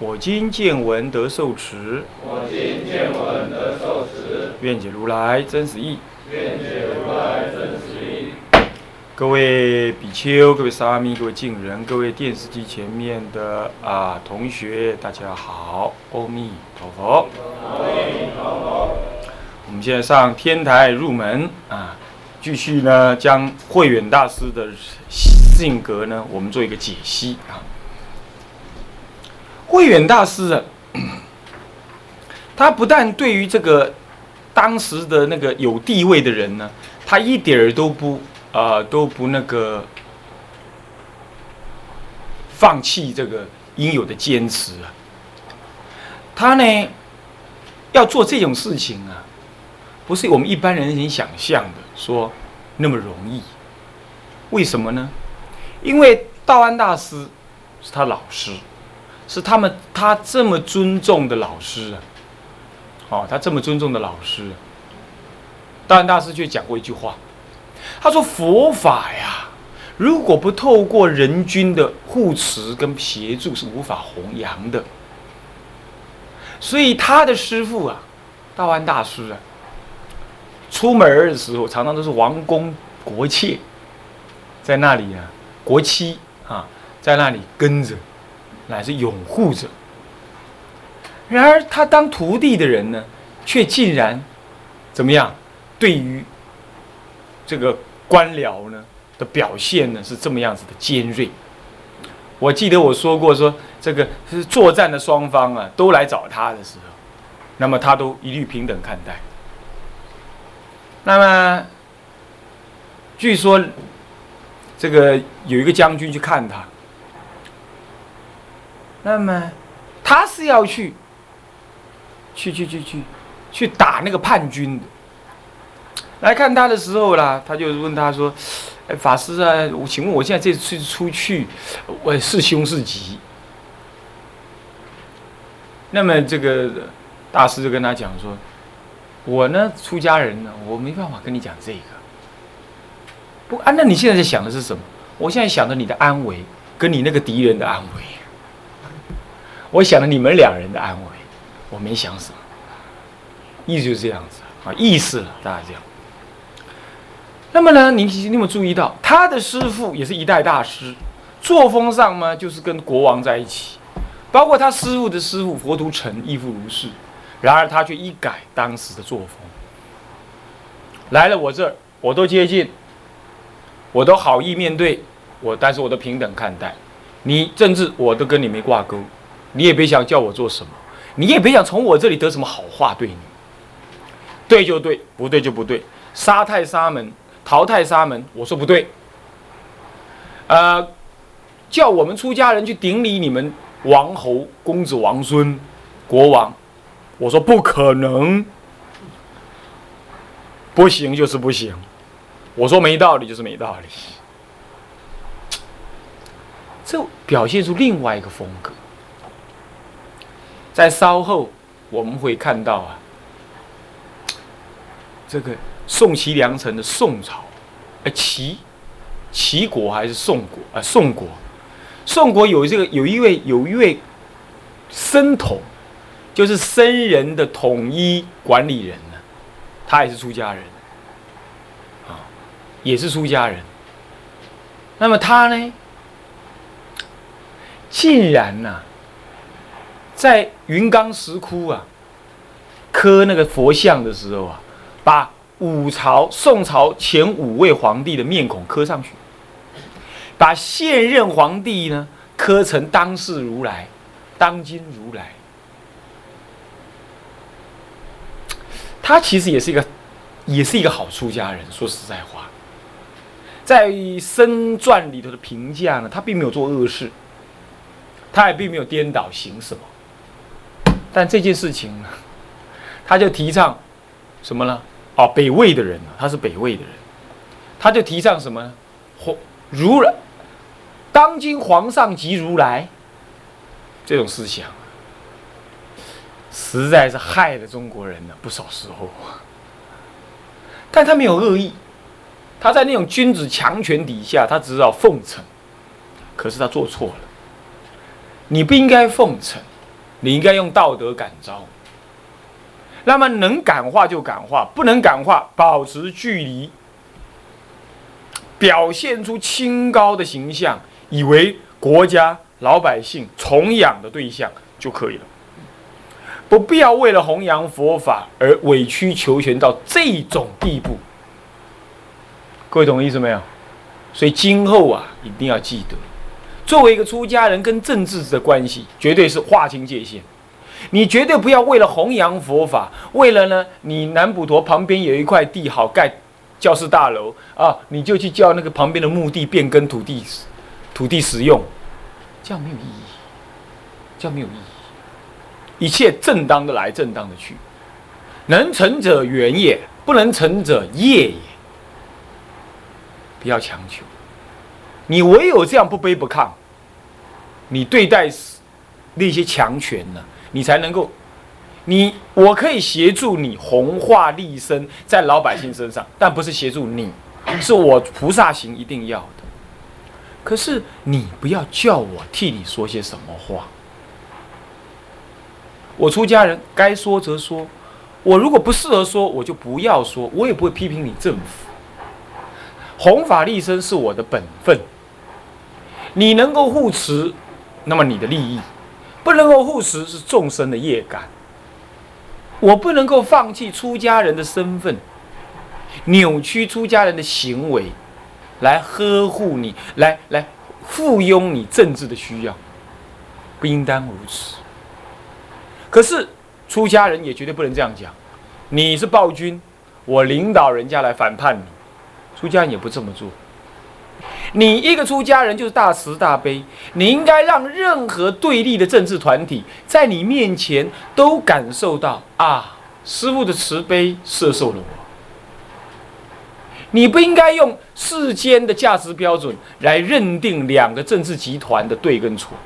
我今见闻得受持，我今见闻得受持，愿解如来真实意，愿解如来真实义。各位比丘、各位沙弥、各位敬人、各位电视机前面的啊同学，大家好，阿弥陀佛。阿弥陀佛。我们现在上天台入门啊，继续呢将慧远大师的性格呢，我们做一个解析啊。慧远大师啊，他不但对于这个当时的那个有地位的人呢，他一点儿都不啊都不那个放弃这个应有的坚持啊。他呢要做这种事情啊，不是我们一般人能想象的说那么容易。为什么呢？因为道安大师是他老师。是他们，他这么尊重的老师啊，哦，他这么尊重的老师，道安大师却讲过一句话，他说：“佛法呀，如果不透过人君的护持跟协助，是无法弘扬的。”所以他的师傅啊，道安大师啊，出门的时候常常都是王公国妾在那里啊，国戚啊在那里跟着。乃是拥护者。然而，他当徒弟的人呢，却竟然怎么样？对于这个官僚呢的表现呢，是这么样子的尖锐。我记得我说过，说这个是作战的双方啊，都来找他的时候，那么他都一律平等看待。那么，据说这个有一个将军去看他。那么，他是要去，去去去去，去打那个叛军的。来看他的时候啦，他就问他说：“哎，法师啊，我请问我现在这次出去，我是凶是吉？”那么这个大师就跟他讲说：“我呢，出家人呢，我没办法跟你讲这个。不啊，那你现在在想的是什么？我现在想着你的安危，跟你那个敌人的安危。”我想了你们两人的安危，我没想什么，意思就是这样子啊，意思了，大家这样。那么呢，你你有没有注意到他的师傅也是一代大师，作风上呢，就是跟国王在一起，包括他师傅的师傅佛图澄亦复如是。然而他却一改当时的作风，来了我这儿，我都接近，我都好意面对我，但是我都平等看待你政治，我都跟你没挂钩。你也别想叫我做什么，你也别想从我这里得什么好话对你。对就对，不对就不对。杀太沙门，淘汰沙门，我说不对。呃，叫我们出家人去顶礼你们王侯、公子、王孙、国王，我说不可能，不行就是不行。我说没道理就是没道理。这表现出另外一个风格。在稍后我们会看到啊，这个宋齐梁陈的宋朝，哎齐齐国还是宋国啊？宋国，宋国有这个有一位有一位僧统，就是僧人的统一管理人呢，他也是出家人啊，也是出家人。那么他呢，竟然呢？在云冈石窟啊，刻那个佛像的时候啊，把五朝宋朝前五位皇帝的面孔刻上去，把现任皇帝呢刻成当世如来、当今如来。他其实也是一个，也是一个好出家人。说实在话，在《僧传》里头的评价呢，他并没有做恶事，他也并没有颠倒行什么。但这件事情，他就提倡什么呢？哦，北魏的人，他是北魏的人，他就提倡什么呢？皇如来，当今皇上即如来，这种思想，实在是害了中国人了不少时候。但他没有恶意，他在那种君子强权底下，他只知道奉承。可是他做错了，你不应该奉承，你应该用道德感召。那么能感化就感化，不能感化，保持距离。表现出清高的形象，以为国家老百姓崇仰的对象就可以了，不必要为了弘扬佛法而委曲求全到这种地步。各位懂我意思没有？所以今后啊，一定要记得，作为一个出家人跟政治的关系，绝对是划清界限。你绝对不要为了弘扬佛法，为了呢，你南普陀旁边有一块地好盖。教室大楼啊，你就去叫那个旁边的墓地变更土地，土地使用，这样没有意义，这样没有意义。一切正当的来，正当的去，能成者缘也，不能成者业也。不要强求，你唯有这样不卑不亢，你对待那些强权呢，你才能够。你我可以协助你弘化利生在老百姓身上，但不是协助你，是我菩萨行一定要的。可是你不要叫我替你说些什么话。我出家人该说则说，我如果不适合说，我就不要说，我也不会批评你政府。弘法利生是我的本分，你能够护持，那么你的利益；不能够护持，是众生的业感。我不能够放弃出家人的身份，扭曲出家人的行为，来呵护你，来来附庸你政治的需要，不应当如此。可是出家人也绝对不能这样讲，你是暴君，我领导人家来反叛你，出家人也不这么做。你一个出家人就是大慈大悲，你应该让任何对立的政治团体在你面前都感受到啊，师父的慈悲摄受了我。你不应该用世间的价值标准来认定两个政治集团的对跟错。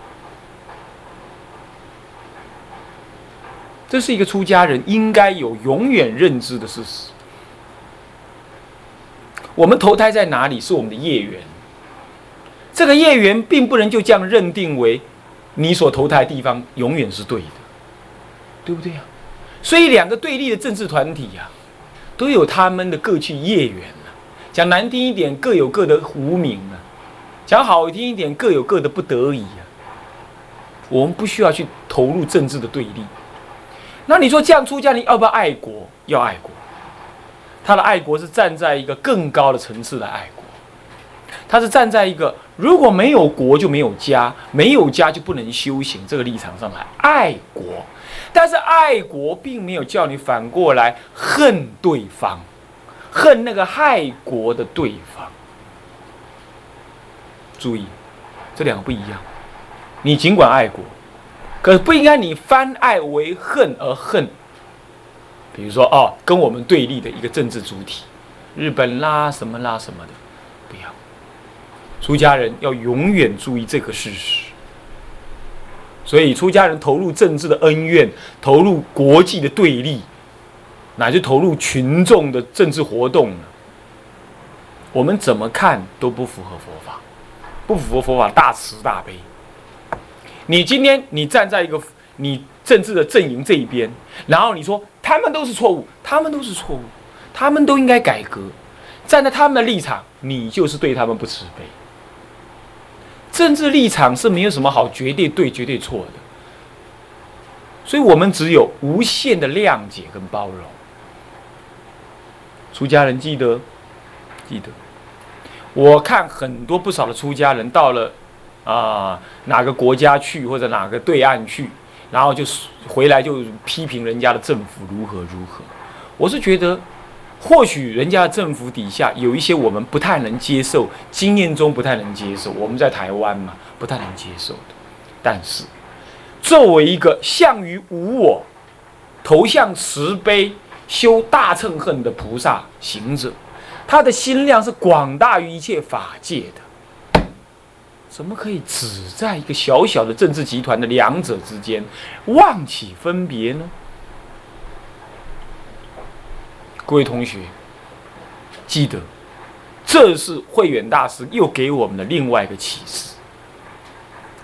这是一个出家人应该有永远认知的事实。我们投胎在哪里是我们的业缘。这个业缘并不能就这样认定为你所投胎的地方永远是对的，对不对呀？所以两个对立的政治团体呀，都有他们的各具业缘呢。讲难听一点，各有各的无名啊；讲好听一点，各有各的不得已啊。我们不需要去投入政治的对立。那你说这样出家你要不要爱国？要爱国。他的爱国是站在一个更高的层次来爱国。他是站在一个如果没有国就没有家，没有家就不能修行这个立场上来爱国，但是爱国并没有叫你反过来恨对方，恨那个害国的对方。注意，这两个不一样。你尽管爱国，可是不应该你翻爱为恨而恨。比如说哦，跟我们对立的一个政治主体，日本啦什么啦什么的。出家人要永远注意这个事实，所以出家人投入政治的恩怨，投入国际的对立，乃至投入群众的政治活动，我们怎么看都不符合佛法，不符合佛法大慈大悲。你今天你站在一个你政治的阵营这一边，然后你说他们都是错误，他们都是错误，他们都应该改革，站在他们的立场，你就是对他们不慈悲。政治立场是没有什么好绝对对、绝对错的，所以我们只有无限的谅解跟包容。出家人记得，记得，我看很多不少的出家人到了啊哪个国家去或者哪个对岸去，然后就回来就批评人家的政府如何如何。我是觉得。或许人家政府底下有一些我们不太能接受，经验中不太能接受，我们在台湾嘛，不太能接受的。但是，作为一个向于无我，投向慈悲、修大乘恨的菩萨行者，他的心量是广大于一切法界的，怎么可以只在一个小小的政治集团的两者之间妄起分别呢？各位同学，记得，这是慧远大师又给我们的另外一个启示。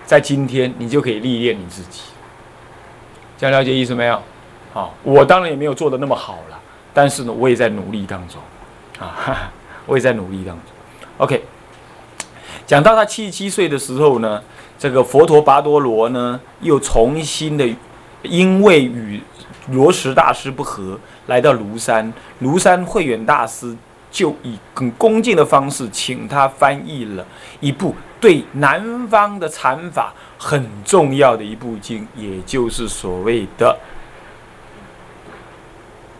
在今天，你就可以历练你自己。这样了解意思没有？好，我当然也没有做的那么好了，但是呢，我也在努力当中，啊，哈 哈我也在努力当中。OK，讲到他七十七岁的时候呢，这个佛陀跋多罗呢，又重新的，因为与罗什大师不和，来到庐山，庐山慧远大师就以很恭敬的方式，请他翻译了一部。对南方的禅法很重要的一部经，也就是所谓的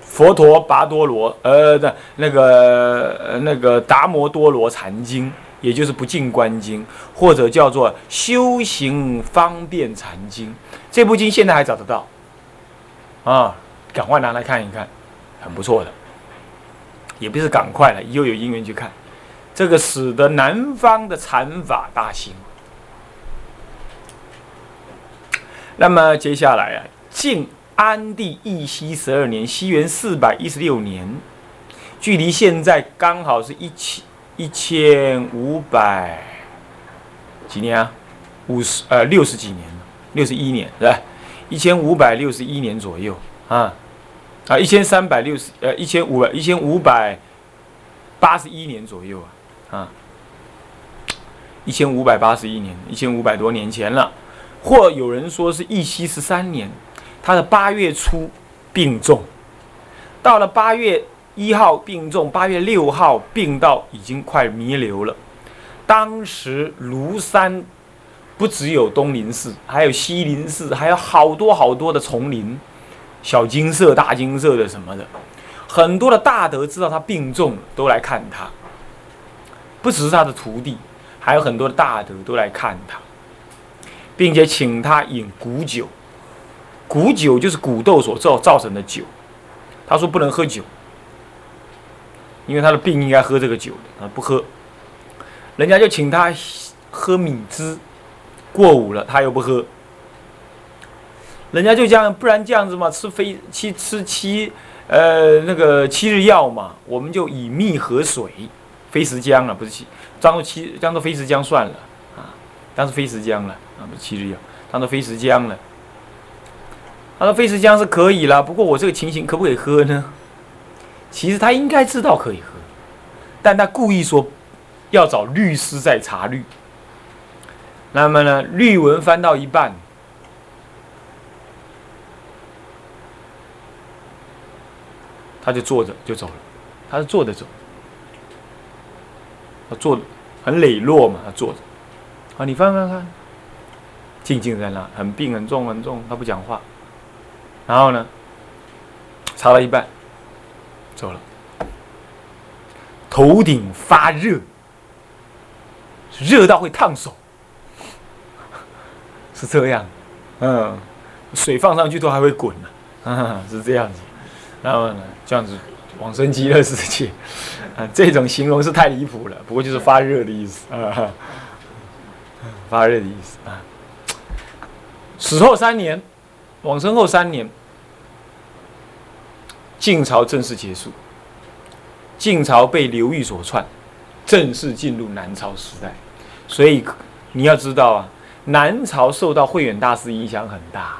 《佛陀跋多罗》呃的那个那个《达摩多罗禅经》，也就是《不净观经》，或者叫做《修行方便禅经》。这部经现在还找得到啊，赶快拿来看一看，很不错的。也不是赶快了，又有因缘去看。这个使得南方的禅法大兴。那么接下来啊，晋安帝义熙十二年，西元四百一十六年，距离现在刚好是一千一千五百几年啊？五十呃六十几年六十一年是吧？一千五百六十一年左右啊啊，一千三百六十呃一千五百一千五百八十一年左右啊。啊，一千五百八十一年，一千五百多年前了，或有人说是义熙十三年，他的八月初病重，到了八月一号病重，八月六号病到已经快弥留了。当时庐山不只有东林寺，还有西林寺，还有好多好多的丛林，小金色、大金色的什么的，很多的大德知道他病重，都来看他。不只是他的徒弟，还有很多的大德都来看他，并且请他饮古酒。古酒就是古豆所造造成的酒。他说不能喝酒，因为他的病应该喝这个酒的，他不喝。人家就请他喝米汁，过午了他又不喝。人家就这样，不然这样子嘛，吃飞七吃七呃那个七日药嘛，我们就以蜜和水。飞石浆了，不是七，当做七，当做飞石浆算了啊，当做飞石浆了啊，不是七日药，当做飞石浆了。他说飞石浆是可以了，不过我这个情形可不可以喝呢？其实他应该知道可以喝，但他故意说要找律师在查律。那么呢，律文翻到一半，他就坐着就走了，他是坐着走。他坐很磊落嘛，他坐着，啊，你翻翻看，静静在那，很病很重很重，他不讲话，然后呢，查了一半，走了，头顶发热，热到会烫手，是这样，嗯，水放上去都还会滚呢，是这样子，然后呢，这样子。往生极乐世界，啊，这种形容是太离谱了。不过就是发热的意思啊，发热的意思啊。死后三年，往生后三年，晋朝正式结束。晋朝被刘裕所篡，正式进入南朝时代。所以你要知道啊，南朝受到慧远大师影响很大，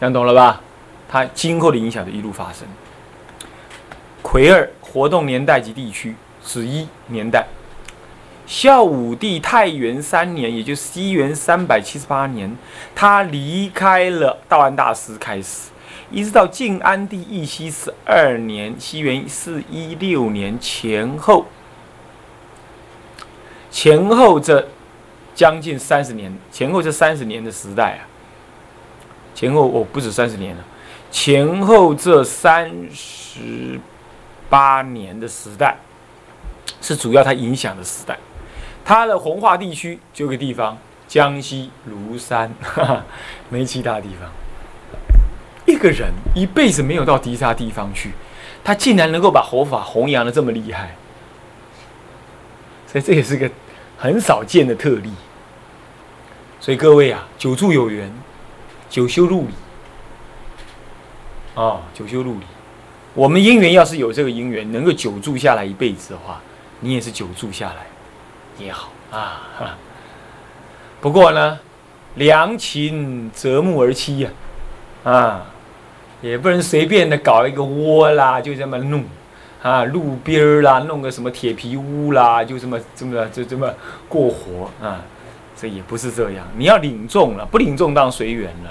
讲懂了吧？他今后的影响就一路发生。魁二活动年代及地区：十一年代，孝武帝太元三年，也就是西元三百七十八年，他离开了道安大师开始，一直到晋安帝义熙十二年，西元四一六年前后，前后这将近三十年，前后这三十年的时代啊，前后哦不止三十年了，前后这三十。八年的时代是主要它影响的时代，它的红化地区就个地方，江西庐山，没其他地方。一个人一辈子没有到迪沙地方去，他竟然能够把佛法弘扬的这么厉害，所以这也是个很少见的特例。所以各位啊，久住有缘，久修入理。啊，久修入理。我们姻缘要是有这个姻缘，能够久住下来一辈子的话，你也是久住下来也好啊。不过呢，良禽择木而栖呀，啊，也不能随便的搞一个窝啦，就这么弄啊，路边啦，弄个什么铁皮屋啦，就这么这么就这么过活啊，这也不是这样。你要领众了，不领众当随缘了。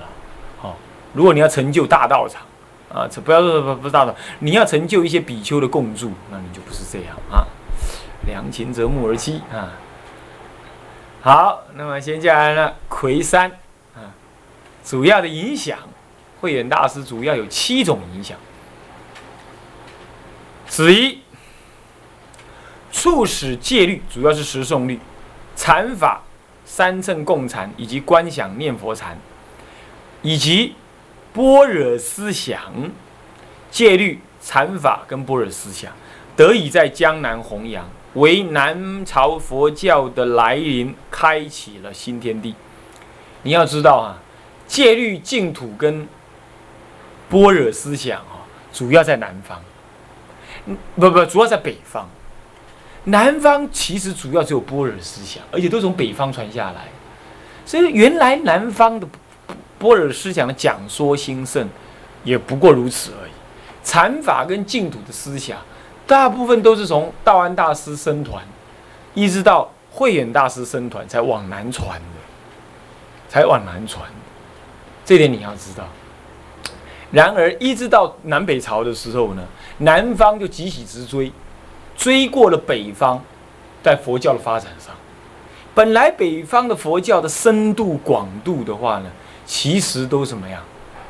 好，如果你要成就大道场。啊，这不要说不不大道，你要成就一些比丘的共住，那你就不是这样啊。良禽择木而栖啊。好，那么接下来呢，魁山啊，主要的影响，慧远大师主要有七种影响。子一，促使戒律，主要是十诵律、禅法、三乘共禅以及观想念佛禅，以及。般若思想、戒律、禅法跟般若思想，得以在江南弘扬，为南朝佛教的来临开启了新天地。你要知道啊，戒律、净土跟般若思想啊，主要在南方，不不，主要在北方。南方其实主要只有般若思想，而且都从北方传下来，所以原来南方的。般若思想的讲说兴盛，也不过如此而已。禅法跟净土的思想，大部分都是从道安大师生团，一直到慧远大师生团才往南传的，才往南传。这点你要知道。然而，一直到南北朝的时候呢，南方就急起直追，追过了北方，在佛教的发展上，本来北方的佛教的深度广度的话呢。其实都什么呀，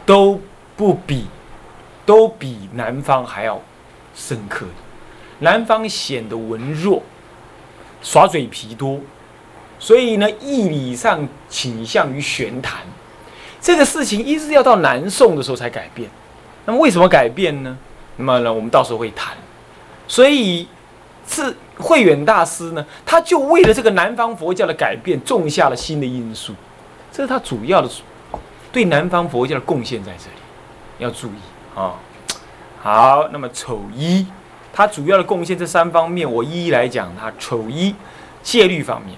都不比，都比南方还要深刻。南方显得文弱，耍嘴皮多，所以呢，义理上倾向于玄谈。这个事情一直要到南宋的时候才改变。那么为什么改变呢？那么呢，我们到时候会谈。所以是慧远大师呢，他就为了这个南方佛教的改变，种下了新的因素。这是他主要的。对南方佛教的贡献在这里，要注意啊。好，那么丑一，他主要的贡献这三方面，我一一来讲。他丑一戒律方面，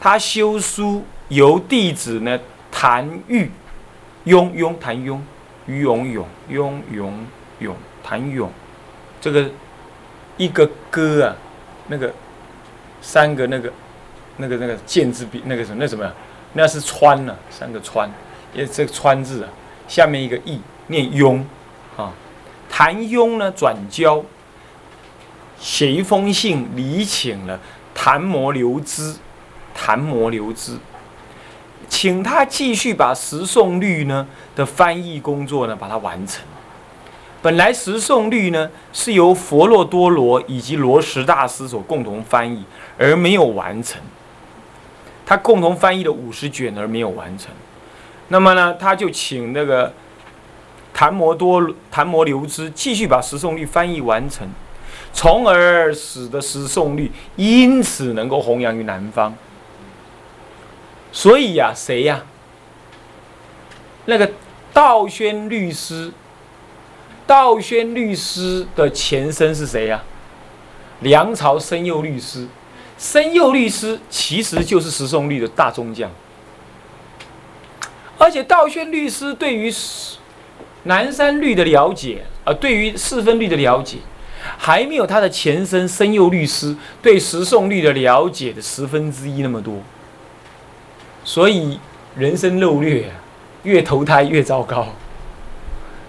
他修书由弟子呢谭玉雍雍谭雍于永永雍永永谭永，这个一个歌啊，那个三个那个那个那个剑字笔那个什么那什么，那是川呢，三个川。也这个川字啊，下面一个义念雍，啊，谭雍呢转交，写一封信礼请了谭摩留之，谭摩留之，请他继续把十诵律呢的翻译工作呢把它完成。本来十诵律呢是由佛洛多罗以及罗什大师所共同翻译，而没有完成。他共同翻译了五十卷而没有完成。那么呢，他就请那个谭摩多、谭摩留之继续把十诵律翻译完成，从而使得十诵律因此能够弘扬于南方。所以呀，谁呀？那个道宣律师，道宣律师的前身是谁呀？梁朝申佑律师，申佑律师其实就是十诵律的大宗将。而且道宣律师对于南山律的了解，呃，对于四分律的了解，还没有他的前身申佑律师对十诵律的了解的十分之一那么多。所以人生漏略，越投胎越糟糕。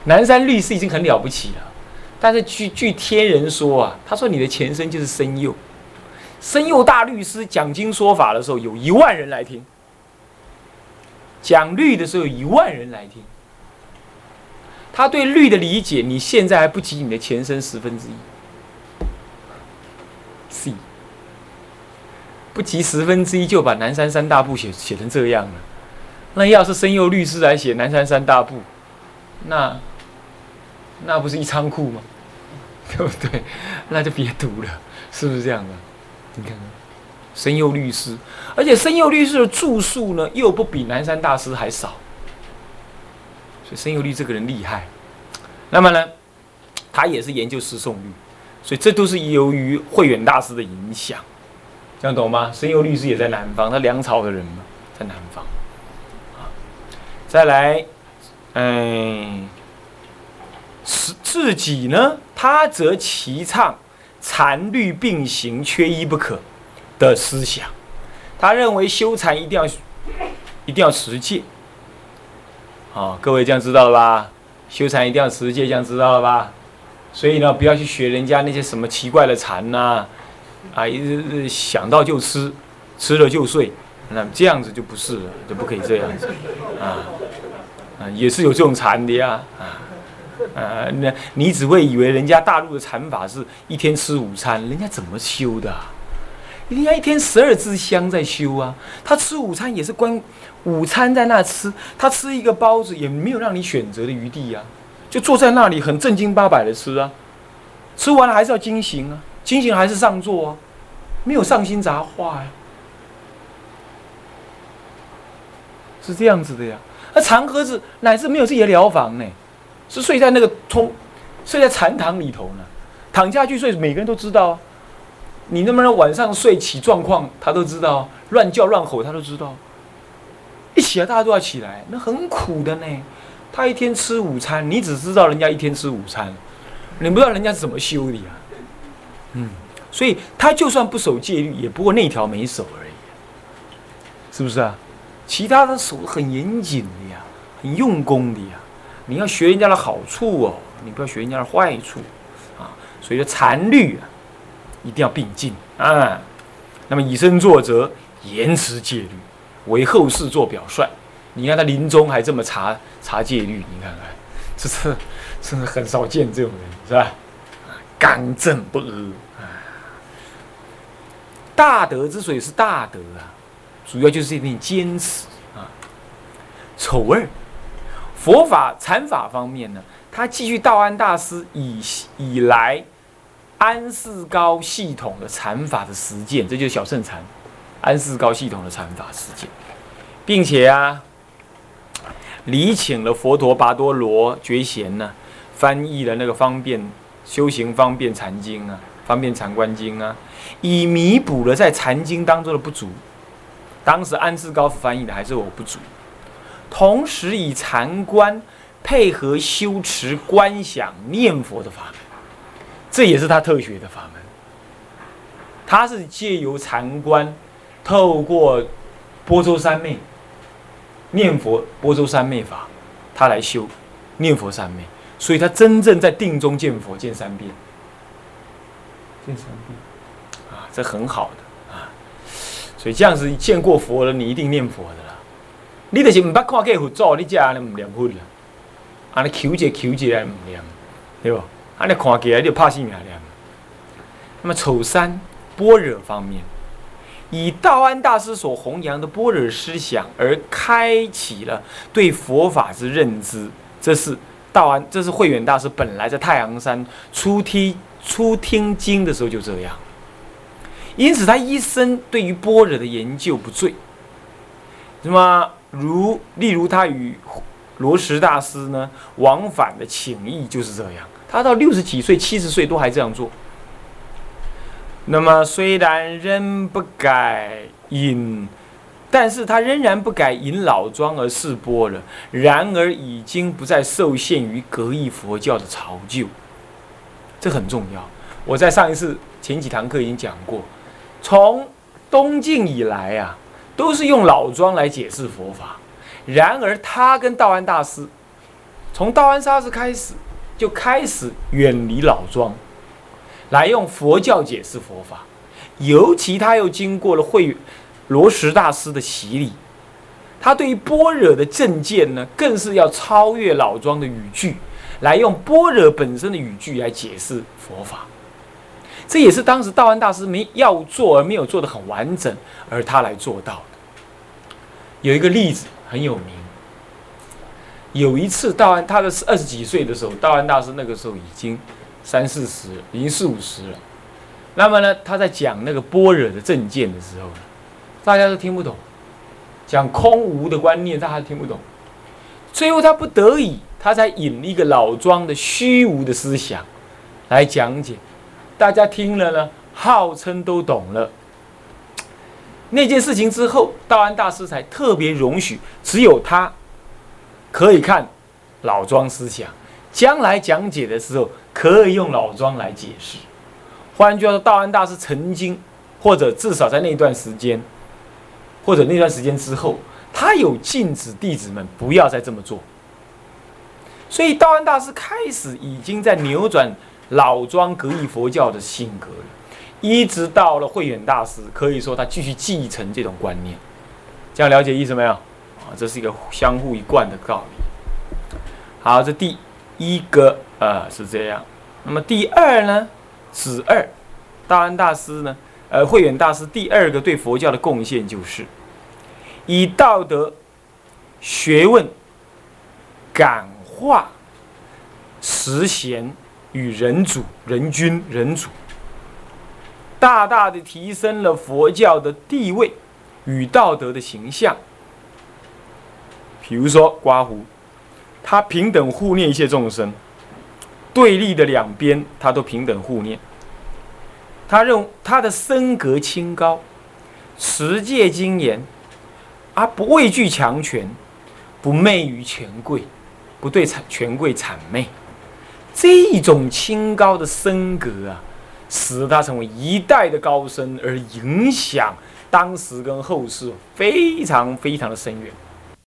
南山律师已经很了不起了，但是据据天人说啊，他说你的前身就是申佑，申佑大律师讲经说法的时候，有一万人来听。讲律的时候有一万人来听，他对律的理解，你现在还不及你的前身十分之一，C，不及十分之一就把南山三大部写写成这样了。那要是申佑律师来写南山三大部，那那不是一仓库吗？对不对？那就别读了，是不是这样的？你看看，深佑律师，而且深佑律师的著述呢，又不比南山大师还少，所以深佑律这个人厉害。那么呢，他也是研究诗颂律，所以这都是由于慧远大师的影响，这样懂吗？深佑律师也在南方，他梁朝的人嘛，在南方。啊，再来，嗯。自自己呢，他则提倡禅律并行、缺一不可的思想。他认为修禅一定要一定要实践。好，各位这样知道了吧？修禅一定要实践，这样知道了吧？所以呢，不要去学人家那些什么奇怪的禅呐，啊，一想到就吃，吃了就睡，那这样子就不是了，就不可以这样子啊啊，也是有这种禅的呀啊。呃，那你只会以为人家大陆的禅法是一天吃午餐，人家怎么修的？人家一天十二支香在修啊。他吃午餐也是关午餐在那吃，他吃一个包子也没有让你选择的余地呀，就坐在那里很正经八百的吃啊。吃完了还是要惊醒啊，惊醒还是上座啊，没有上心杂话呀，是这样子的呀。那长盒子乃至没有自己的疗房呢。是睡在那个通，睡在禅堂里头呢，躺下去睡，每个人都知道啊。你能不能晚上睡起状况，他都知道，乱叫乱吼他都知道。一起来大家都要起来，那很苦的呢。他一天吃午餐，你只知道人家一天吃午餐，你不知道人家怎么修的呀。嗯，所以他就算不守戒律，也不过那条没守而已，是不是啊？其他的守很严谨的呀，很用功的呀。你要学人家的好处哦，你不要学人家的坏处，啊，所以说禅律啊，一定要并进啊。那么以身作则，严持戒律，为后世做表率。你看他临终还这么查查戒律，你看看，这是真的很少见这种人，是吧？刚正不阿。大德之所以是大德啊，主要就是一定坚持啊。丑二。佛法禅法方面呢，他继续道安大师以以来安世高系统的禅法的实践，这就是小圣禅，安世高系统的禅法实践，并且啊，礼请了佛陀跋多罗觉贤呢，翻译了那个方便修行方便禅经啊，方便禅观经啊，以弥补了在禅经当中的不足。当时安世高翻译的还是我不足。同时以禅观配合修持观想念佛的法门，这也是他特学的法门。他是借由禅观，透过波州三昧念佛，波州三昧法，他来修念佛三昧，所以他真正在定中见佛见三遍，见三遍啊，这很好的啊。所以这样子见过佛了，你一定念佛的。你就是唔捌看过佛祖，你只安尼唔念佛啦，安尼求者求者来唔念，对不？安尼看起来就怕死命念。那么丑三般若方面，以道安大师所弘扬的般若思想而开启了对佛法之认知，这是道安，这是慧远大师本来在太阳山初听初听经的时候就这样，因此他一生对于般若的研究不醉，那么。如例如他与罗什大师呢往返的情谊就是这样，他到六十几岁、七十岁都还这样做。那么虽然仍不改引，但是他仍然不改引老庄而示波了。然而已经不再受限于格义佛教的潮旧，这很重要。我在上一次前几堂课已经讲过，从东晋以来啊。都是用老庄来解释佛法，然而他跟道安大师，从道安大师开始就开始远离老庄，来用佛教解释佛法。尤其他又经过了慧罗什大师的洗礼，他对于般若的正见呢，更是要超越老庄的语句，来用般若本身的语句来解释佛法。这也是当时道安大师没要做而没有做的很完整，而他来做到的。有一个例子很有名，有一次道安，他的是二十几岁的时候，道安大师那个时候已经三四十，已经四五十了。那么呢，他在讲那个般若的正见的时候呢，大家都听不懂，讲空无的观念，大家都听不懂。最后他不得已，他才引一个老庄的虚无的思想来讲解，大家听了呢，号称都懂了。那件事情之后，道安大师才特别容许只有他可以看老庄思想，将来讲解的时候可以用老庄来解释。换句话说，道安大师曾经，或者至少在那段时间，或者那段时间之后，他有禁止弟子们不要再这么做。所以，道安大师开始已经在扭转老庄格义佛教的性格。一直到了慧远大师，可以说他继续继承这种观念，这样了解意思没有？啊，这是一个相互一贯的道理。好，这第一个啊是这样。那么第二呢？子二，大安大师呢？呃，慧远大师第二个对佛教的贡献就是以道德学问感化实贤与人主、人君、人主。大大的提升了佛教的地位与道德的形象。比如说，刮胡，他平等护念一切众生，对立的两边他都平等护念。他认为他的身格清高，持戒精严，而不畏惧强权，不媚于权贵，不对权贵谄媚，这种清高的升格啊。使他成为一代的高僧，而影响当时跟后世非常非常的深远。